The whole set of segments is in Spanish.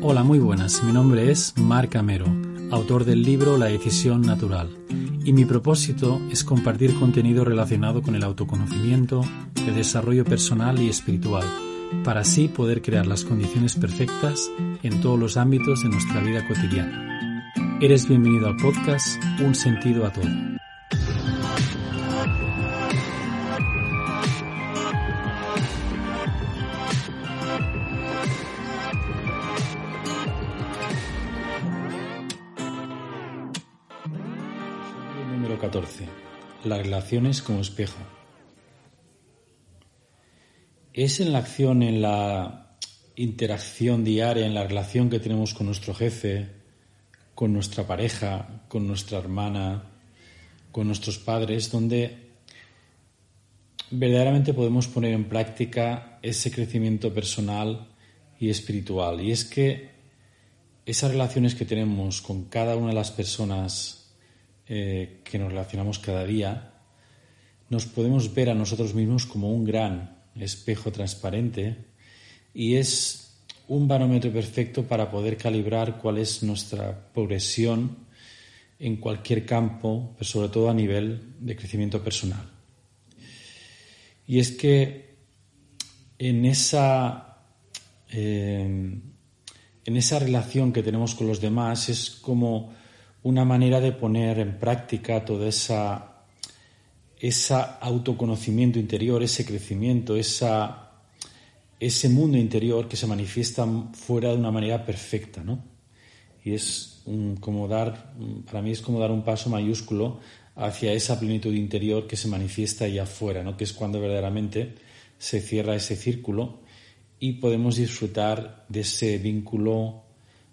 Hola, muy buenas. Mi nombre es Marc Amero, autor del libro La decisión natural, y mi propósito es compartir contenido relacionado con el autoconocimiento, el desarrollo personal y espiritual, para así poder crear las condiciones perfectas en todos los ámbitos de nuestra vida cotidiana. Eres bienvenido al podcast Un sentido a todo. Relaciones como espejo. Es en la acción, en la interacción diaria, en la relación que tenemos con nuestro jefe, con nuestra pareja, con nuestra hermana, con nuestros padres, donde verdaderamente podemos poner en práctica ese crecimiento personal y espiritual. Y es que esas relaciones que tenemos con cada una de las personas eh, que nos relacionamos cada día, nos podemos ver a nosotros mismos como un gran espejo transparente y es un barómetro perfecto para poder calibrar cuál es nuestra progresión en cualquier campo, pero sobre todo a nivel de crecimiento personal. Y es que en esa, eh, en esa relación que tenemos con los demás es como una manera de poner en práctica toda esa ese autoconocimiento interior, ese crecimiento, ese mundo interior que se manifiesta fuera de una manera perfecta, ¿no? Y es como dar, para mí es como dar un paso mayúsculo hacia esa plenitud interior que se manifiesta allá afuera, ¿no? Que es cuando verdaderamente se cierra ese círculo y podemos disfrutar de ese vínculo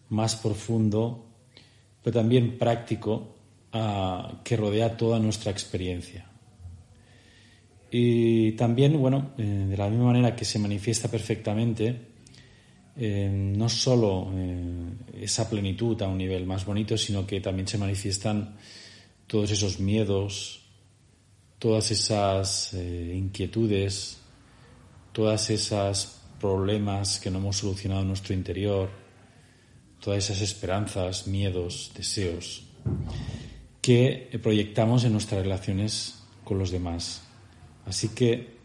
más profundo, pero también práctico, uh, que rodea toda nuestra experiencia. Y también, bueno, eh, de la misma manera que se manifiesta perfectamente, eh, no solo eh, esa plenitud a un nivel más bonito, sino que también se manifiestan todos esos miedos, todas esas inquietudes, todas esas problemas que no hemos solucionado en nuestro interior, todas esas esperanzas, miedos, deseos que proyectamos en nuestras relaciones con los demás. Así que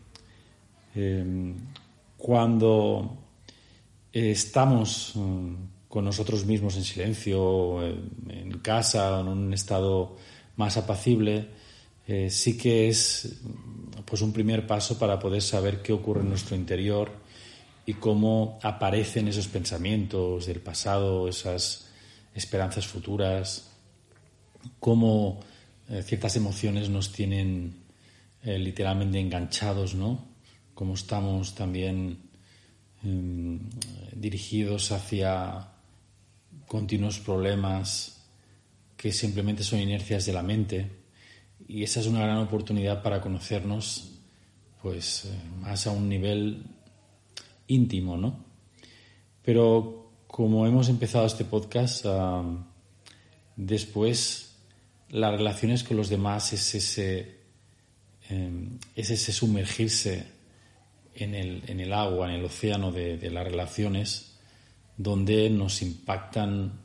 em, cuando estamos em, con nosotros mismos en silencio, en, casa, en un estado más apacible, eh, sí que es pues un primer paso para poder saber qué ocurre en nuestro interior y cómo aparecen esos pensamientos del pasado, esas esperanzas futuras, cómo eh, ciertas emociones nos tienen eh, literalmente enganchados, ¿no? Como estamos también em, dirigidos hacia continuos problemas que simplemente son inercias de la mente y esa es una gran oportunidad para conocernos pues eh, más a un nivel íntimo, ¿no? Pero como hemos empezado este podcast, después las relaciones con los demás es ese es ese sumergirse en el, en el, agua, en el océano de, las relaciones, donde nos impactan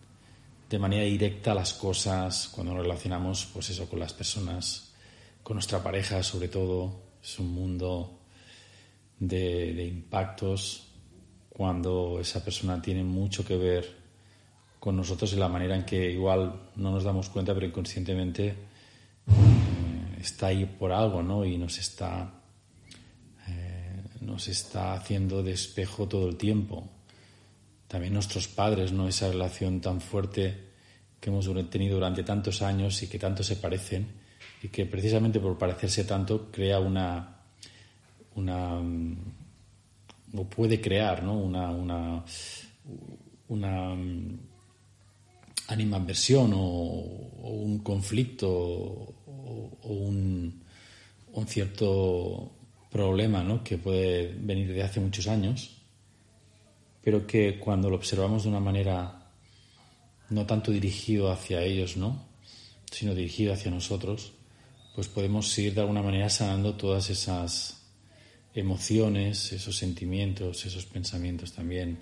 de manera directa las cosas cuando nos relacionamos, pues eso, con las personas, con nuestra pareja sobre todo. Es un mundo de, de impactos cuando esa persona tiene mucho que ver con nosotros en la manera en que igual no nos damos cuenta, pero inconscientemente está ahí por algo, ¿no? Y nos está, eh, nos está haciendo de espejo todo el tiempo. También nuestros padres, ¿no? Esa relación tan fuerte que hemos tenido durante tantos años y que tanto se parecen y que precisamente por parecerse tanto crea una, una o puede crear, ¿no? Una, una, una mm, animadversión o un conflicto o, un, cierto problema ¿no? que puede venir de hace muchos años, pero que cuando lo observamos de una manera no tanto dirigido hacia ellos, ¿no? sino dirigido hacia nosotros, pues podemos ir de alguna manera sanando todas esas emociones, esos sentimientos, esos pensamientos también,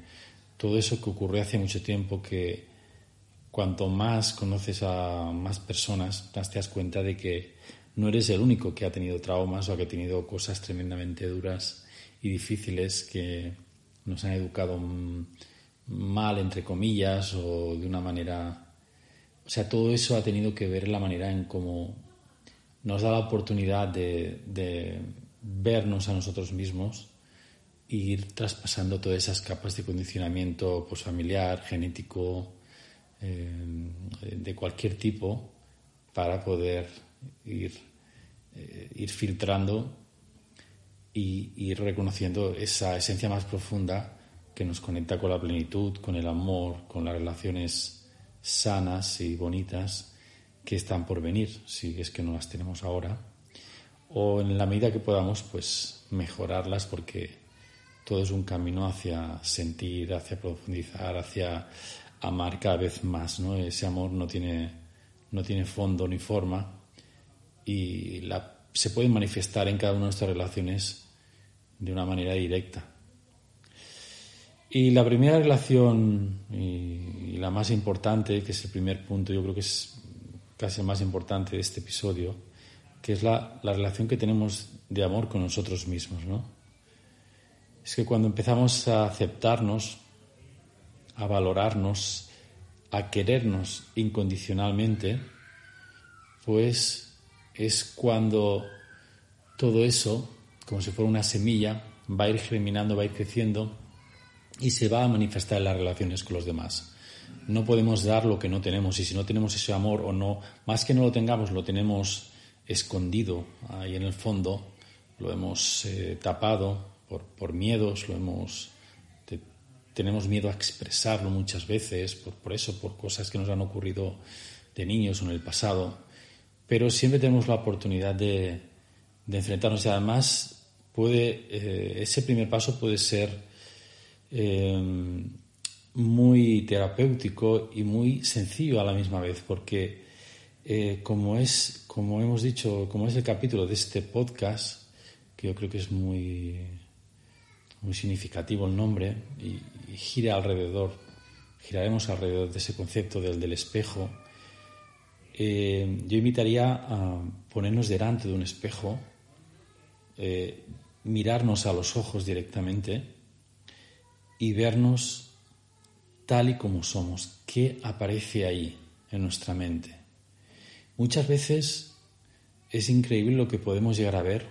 todo eso que ocurrió hace mucho tiempo que cuanto más conoces a más personas, te das cuenta de que no eres el único que ha tenido traumas o que ha tenido cosas tremendamente duras y difíciles que nos han educado mal, entre comillas, o de una manera... O sea, todo eso ha tenido que ver la manera en cómo nos da la oportunidad de, de vernos a nosotros mismos e ir traspasando todas esas capas de condicionamiento pues, familiar, genético, eh, de cualquier tipo, para poder ir, eh, ir filtrando y ir reconociendo esa esencia más profunda que nos conecta con la plenitud, con el amor, con las relaciones sanas y bonitas que están por venir, si es que no las tenemos ahora, o en la medida que podamos, pues mejorarlas porque todo es un camino hacia sentir, hacia profundizar, hacia amar cada vez más, ¿no? Ese amor no tiene, no tiene fondo ni forma y la, se puede manifestar en cada una de nuestras relaciones de una manera directa. Y la primera relación y, la más importante, que es el primer punto, yo creo que es casi el más importante de este episodio, que es la, la relación que tenemos de amor con nosotros mismos, ¿no? Es que cuando empezamos a aceptarnos, a valorarnos, a querernos incondicionalmente, pues es cuando todo eso, como si fuera una semilla, va a ir germinando, va a ir creciendo y se va a manifestar en las relaciones con los demás. No podemos dar lo que no tenemos y si no tenemos ese amor o no, más que no lo tengamos, lo tenemos escondido ahí en el fondo, lo hemos eh, tapado por, por, miedos, lo hemos tenemos miedo a expresarlo muchas veces, por, por, eso, por cosas que nos han ocurrido de niños o en el pasado, pero siempre tenemos la oportunidad de, de enfrentarnos y además puede, eh, ese primer paso puede ser eh, muy terapéutico y muy sencillo a la misma vez, porque eh, como es, como hemos dicho, como es el capítulo de este podcast, que yo creo que es muy, muy significativo el nombre, y, gira alrededor, giraremos alrededor de ese concepto del, del espejo, eh, yo invitaría a ponernos delante de un espejo, mirarnos a los ojos directamente, y vernos tal y como somos, qué aparece ahí en nuestra mente. Muchas veces es increíble lo que podemos llegar a ver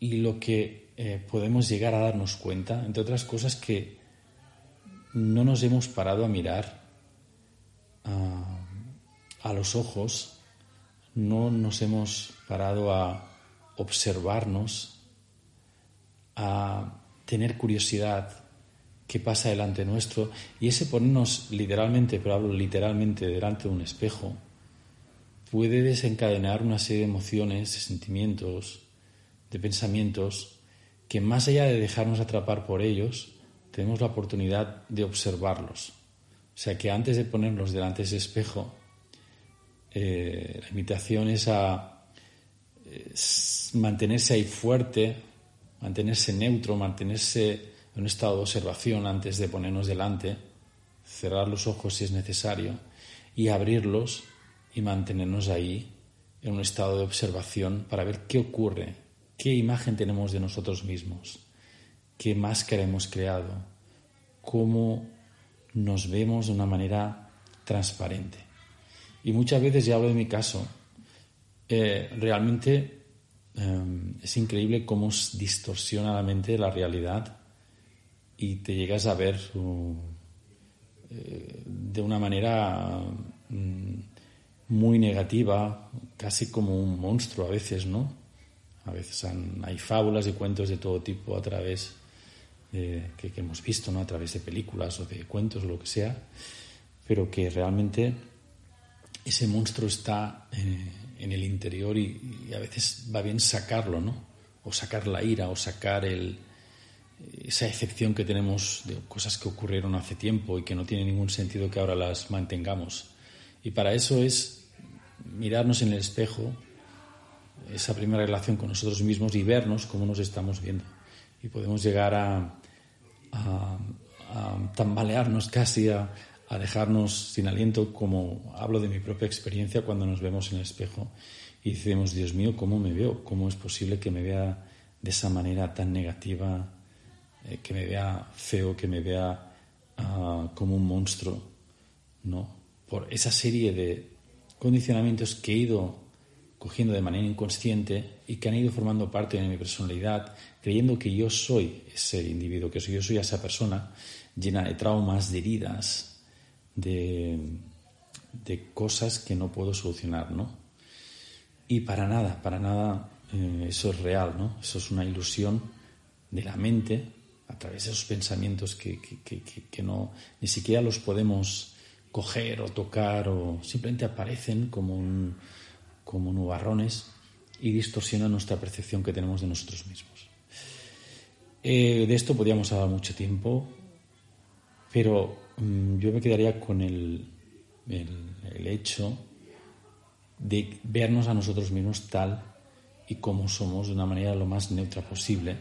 y lo que eh, podemos llegar a darnos cuenta, entre otras cosas que no nos hemos parado a mirar a los ojos, no nos hemos parado a observarnos, a tener curiosidad qué pasa delante nuestro. Y ese ponernos literalmente, pero hablo literalmente delante de un espejo, puede desencadenar una serie de emociones, de sentimientos, de pensamientos que más allá de dejarnos atrapar por ellos, tenemos la oportunidad de observarlos. O sea que antes de ponernos delante de ese espejo, eh, la invitación es a eh, mantenerse ahí fuerte, mantenerse neutro, mantenerse en un estado de observación antes de ponernos delante, cerrar los ojos si es necesario y abrirlos y mantenernos ahí en un estado de observación para ver qué ocurre, qué imagen tenemos de nosotros mismos, qué máscara hemos creado, cómo nos vemos de una manera transparente. Y muchas veces, ya hablo de mi caso, eh, realmente Em, es increíble cómo distorsiona la mente la realidad y te llegas a ver uh, eh, de una manera mm, muy negativa, casi como un monstruo a veces, ¿no? A veces hay fábulas y cuentos de todo tipo a través que, hemos visto ¿no? a través de películas o de cuentos o lo que sea, pero que realmente ese monstruo está eh, en el interior y, a veces va bien sacarlo, ¿no? O sacar la ira, o sacar el, esa excepción que tenemos de cosas que ocurrieron hace tiempo y que no tiene ningún sentido que ahora las mantengamos. Y para eso es mirarnos en el espejo, esa primera relación con nosotros mismos y vernos cómo nos estamos viendo. Y podemos llegar a, tambalearnos casi, a, a, dejarnos sin aliento, como hablo de mi propia experiencia cuando nos vemos en el espejo y decimos, Dios mío, ¿cómo me veo? ¿Cómo es posible que me vea de esa manera tan negativa, eh, que me vea feo, que me vea ah, como un monstruo? ¿No? Por esa serie de condicionamientos que he ido cogiendo de manera inconsciente y que han ido formando parte de mi personalidad, creyendo que yo soy ese individuo, que yo soy esa persona llena de traumas, de heridas, de, cosas que no puedo solucionar, ¿no? Y para nada, para nada eh, eso es real, ¿no? Eso es una ilusión de la mente a través de esos pensamientos que, que, que no, ni siquiera los podemos coger o tocar o simplemente aparecen como un, como nubarrones y distorsionan nuestra percepción que tenemos de nosotros mismos. Eh, de esto podríamos hablar mucho tiempo, pero mm, yo me quedaría con el, hecho de vernos a nosotros mismos tal y como somos de una manera lo más neutra posible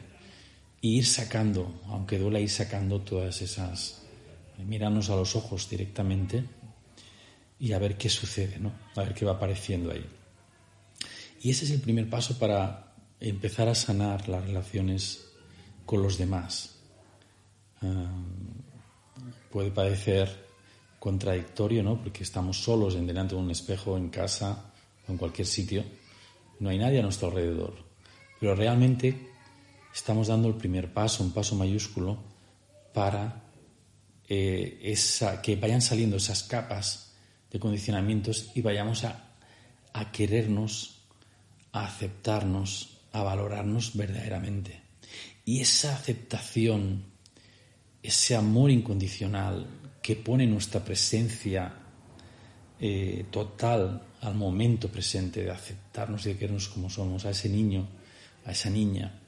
e ir sacando, aunque duela ir sacando todas esas, mirarnos a los ojos directamente y a ver qué sucede, ¿no? A ver qué va apareciendo ahí. Y ese es el primer paso para empezar a sanar las relaciones con los demás. Ah, puede parecer contradictorio, ¿no? Porque estamos solos en delante de un espejo, en casa o en cualquier sitio. No hay nadie a nuestro alrededor. Pero realmente estamos dando el primer paso, un paso mayúsculo, para eh, que vayan saliendo esas capas de condicionamientos y vayamos a querernos a aceptarnos, a valorarnos verdaderamente. Y esa aceptación, ese amor incondicional que pone nuestra presencia eh, total al momento presente de aceptarnos y de querernos como somos, a ese niño, a esa niña,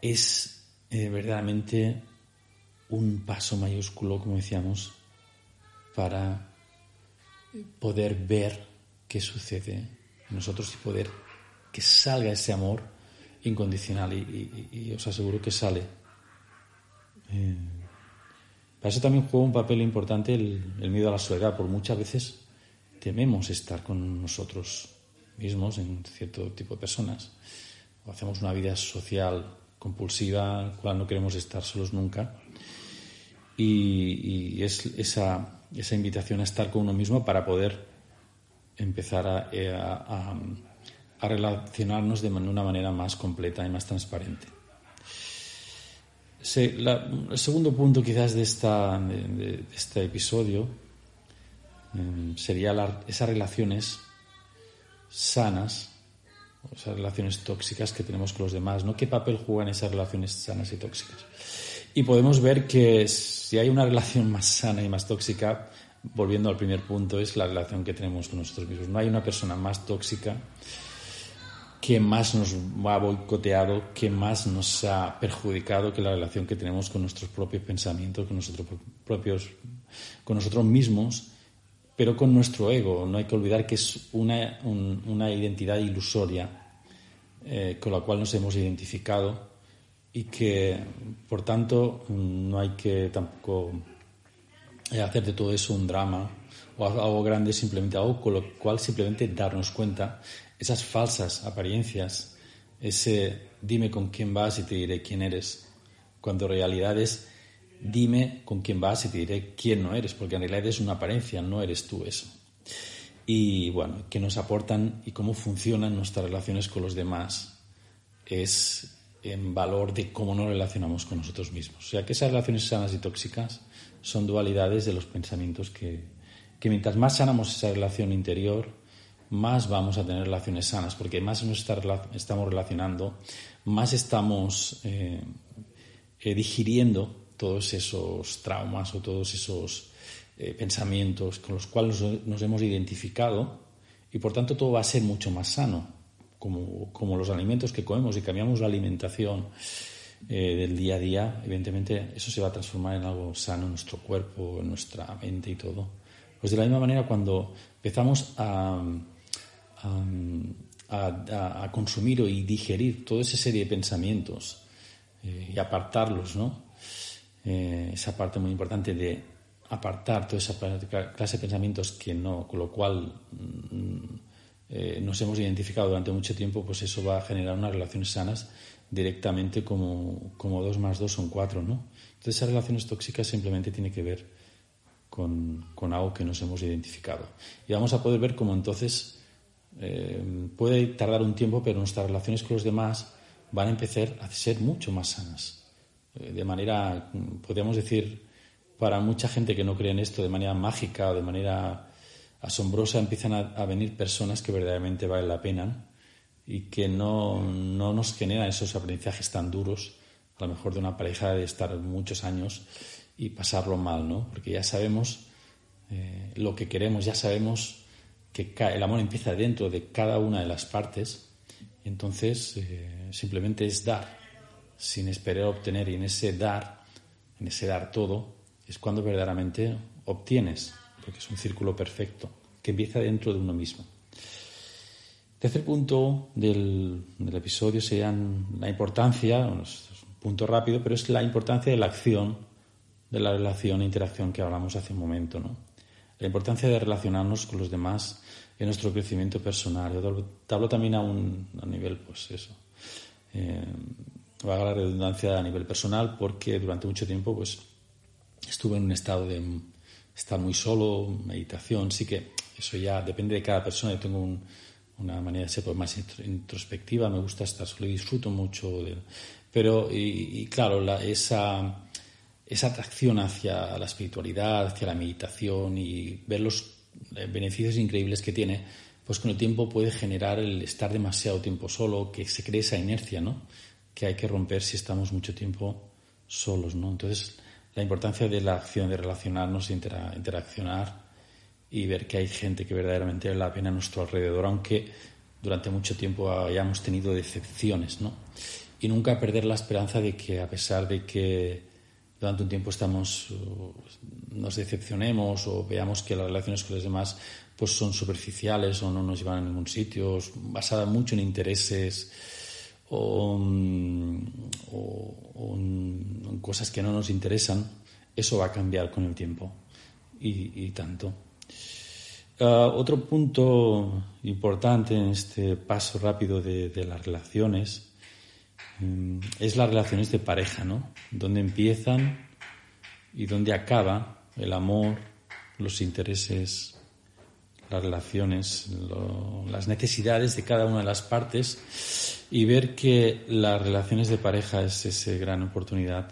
es eh, verdaderamente un paso mayúsculo, como decíamos, para poder ver qué sucede en nosotros y poder que salga ese amor incondicional y, os aseguro que sale. Eh, para eso también juega un papel importante el, miedo a la soledad, porque muchas veces tememos estar con nosotros mismos en cierto tipo de personas, o hacemos una vida social compulsiva, cual no queremos estar solos nunca. Y, es esa, esa, invitación a estar con uno mismo para poder empezar a relacionarnos de una manera más completa y más transparente. el segundo punto quizás de, esta, de, este episodio em, sería esas relaciones sanas, esas relaciones tóxicas que tenemos con los demás, ¿no? ¿Qué papel juegan esas relaciones sanas y tóxicas? Y podemos ver que si hay una relación más sana y más tóxica, volviendo al primer punto, es la relación que tenemos con nosotros mismos. No hay una persona más tóxica que más nos ha boicoteado, que más nos ha perjudicado que la relación que tenemos con nuestros propios pensamientos, con nosotros propios, con nosotros mismos, pero con nuestro ego. No hay que olvidar que es una, una identidad ilusoria eh, con la cual nos hemos identificado y que, por tanto, no hay que tampoco hacer de todo eso un drama o algo grande, simplemente algo con lo cual simplemente darnos cuenta esas falsas apariencias, ese dime con quién vas y te diré quién eres, cuando en realidad es dime con quién vas y te diré quién no eres, porque en realidad es una apariencia, no eres tú eso. Y bueno, qué nos aportan y cómo funcionan nuestras relaciones con los demás es en valor de cómo nos relacionamos con nosotros mismos. O sea que esas relaciones sanas y tóxicas son dualidades de los pensamientos que, que mientras más sanamos esa relación interior, más vamos a tener relaciones sanas, porque más nos estamos relacionando, más estamos eh, eh, digiriendo todos esos traumas o todos esos eh, pensamientos con los cuales nos, hemos identificado y por tanto todo va a ser mucho más sano, como, como los alimentos que comemos y cambiamos la alimentación eh, del día a día, evidentemente eso se va a transformar en algo sano en nuestro cuerpo, en nuestra mente y todo. Pues de la misma manera cuando empezamos a, a, consumir y digerir toda esa serie de pensamientos eh, y apartarlos, ¿no? Eh, esa parte muy importante de apartar toda esa clase de pensamientos que no, con lo cual mm, nos hemos identificado durante mucho tiempo, pues eso va a generar unas relaciones sanas directamente como, como dos más dos son cuatro, ¿no? Entonces esas relaciones tóxicas simplemente tiene que ver con, con algo que nos hemos identificado. Y vamos a poder ver cómo entonces eh, puede tardar un tiempo, pero nuestras relaciones con los demás van a empezar a ser mucho más sanas. Eh, de manera, podríamos decir, para mucha gente que no cree en esto, de manera mágica o de manera asombrosa, empiezan a, venir personas que verdaderamente valen la pena y que no, no, nos generan esos aprendizajes tan duros, a lo mejor de una pareja de estar muchos años y pasarlo mal, ¿no? Porque ya sabemos eh, lo que queremos, ya sabemos que el amor empieza dentro de cada una de las partes entonces eh, simplemente es dar, sin esperar obtener y en ese dar, en ese dar todo, es cuando verdaderamente obtienes, porque es un círculo perfecto que empieza dentro de uno mismo. Tercer punto del, episodio sería la importancia, un punto rápido, pero es la importancia de la acción, de la relación e interacción que hablamos hace un momento, ¿no? La importancia de relacionarnos con los demás en nuestro crecimiento personal. Yo te hablo también a un a nivel, pues eso, eh, valga la redundancia a nivel personal, porque durante mucho tiempo, pues, estuve en un estado de estar muy solo, meditación, sí que eso ya depende de cada persona. Yo tengo un, una manera de ser pues, más introspectiva, me gusta estar solo y disfruto mucho. De, pero, y, claro, la, esa, esa atracción hacia la espiritualidad, hacia la meditación y ver los eh, beneficios increíbles que tiene, pues con el tiempo puede generar el estar demasiado tiempo solo, que se cree esa inercia, ¿no? Que hay que romper si estamos mucho tiempo solos, ¿no? Entonces, la importancia de la acción de relacionarnos, interaccionar, y ver que hay gente que verdaderamente vale la pena a nuestro alrededor, aunque durante mucho tiempo hayamos tenido decepciones, ¿no? Y nunca perder la esperanza de que a pesar de que durante un tiempo estamos nos decepcionemos o veamos que las relaciones con los demás pues son superficiales o no nos llevan a ningún sitio, basada mucho en intereses o, en cosas que no nos interesan, eso va a cambiar con el tiempo y tanto. Ah, otro punto importante en este paso rápido de, las relaciones mm, es las relaciones de pareja, ¿no? Donde empiezan y donde acaba el amor, los intereses, las relaciones, las necesidades de cada una de las partes y ver que las relaciones de pareja es esa gran oportunidad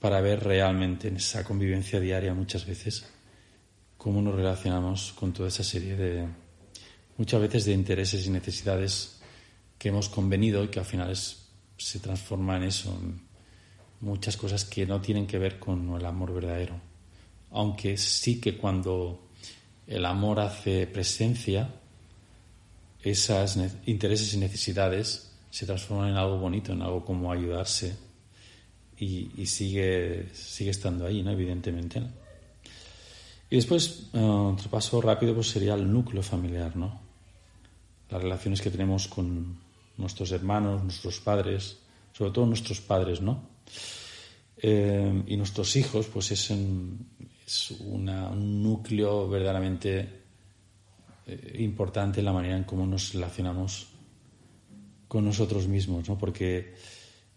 para ver realmente en esa convivencia diaria muchas veces cómo nos relacionamos con toda esa serie de, muchas veces, de intereses y necesidades que hemos convenido y que al final se transforma en eso, en muchas cosas que no tienen que ver con el amor verdadero. Aunque sí que cuando el amor hace presencia, esos intereses y necesidades se transforman en algo bonito, en algo como ayudarse y, sigue, sigue estando ahí, ¿no? evidentemente. Y después, eh, otro paso rápido pues sería el núcleo familiar, ¿no? Las relaciones que tenemos con nuestros hermanos, nuestros padres, sobre todo nuestros padres, ¿no? Eh, y nuestros hijos, pues es, un, núcleo verdaderamente eh, importante en la manera en cómo nos relacionamos con nosotros mismos, ¿no? Porque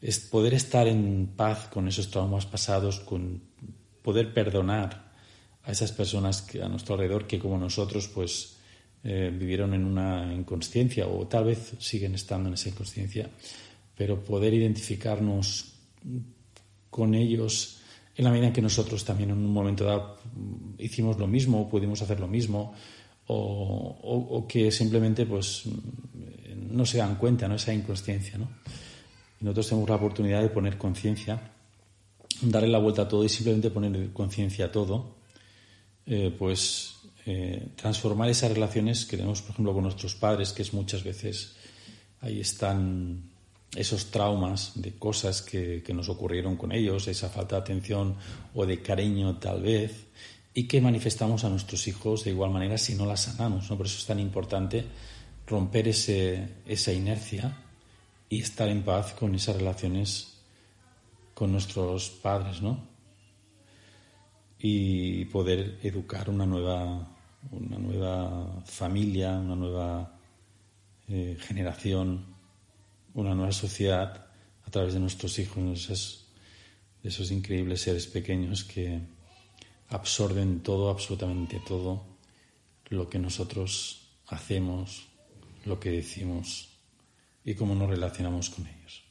es poder estar en paz con esos traumas pasados, con poder perdonar a esas personas que a nuestro alrededor que como nosotros pues eh, vivieron en una inconsciencia o tal vez siguen estando en esa inconsciencia, pero poder identificarnos con ellos en la medida en que nosotros también en un momento dado hicimos lo mismo o pudimos hacer lo mismo o, que simplemente pues no se dan cuenta, ¿no? Esa inconsciencia, ¿no? nosotros tenemos la oportunidad de poner conciencia, darle la vuelta a todo y simplemente poner conciencia a todo, eh, pues eh, transformar esas relaciones que tenemos, por ejemplo, con nuestros padres, que es muchas veces ahí están esos traumas de cosas que, que, nos ocurrieron con ellos, esa falta de atención o de cariño tal vez, y que manifestamos a nuestros hijos de igual manera si no las sanamos. ¿no? Por eso es tan importante romper ese, esa inercia y estar en paz con esas relaciones con nuestros padres, ¿no? Y poder educar una nueva, una nueva familia, una nueva eh, generación, una nueva sociedad a través de nuestros hijos, esos, esos increíbles seres pequeños que absorben todo, absolutamente todo, lo que nosotros hacemos, lo que decimos y cómo nos relacionamos con ellos.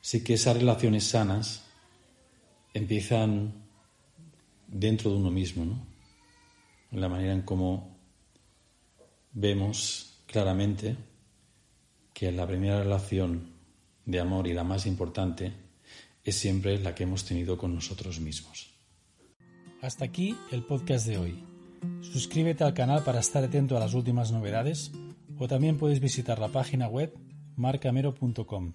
Así que esas relaciones sanas empiezan dentro de uno mismo, ¿no? La manera en cómo vemos claramente que la primera relación de amor y la más importante es siempre la que hemos tenido con nosotros mismos. Hasta aquí el podcast de hoy. Suscríbete al canal para estar atento a las últimas novedades o también puedes visitar la página web marcamero.com.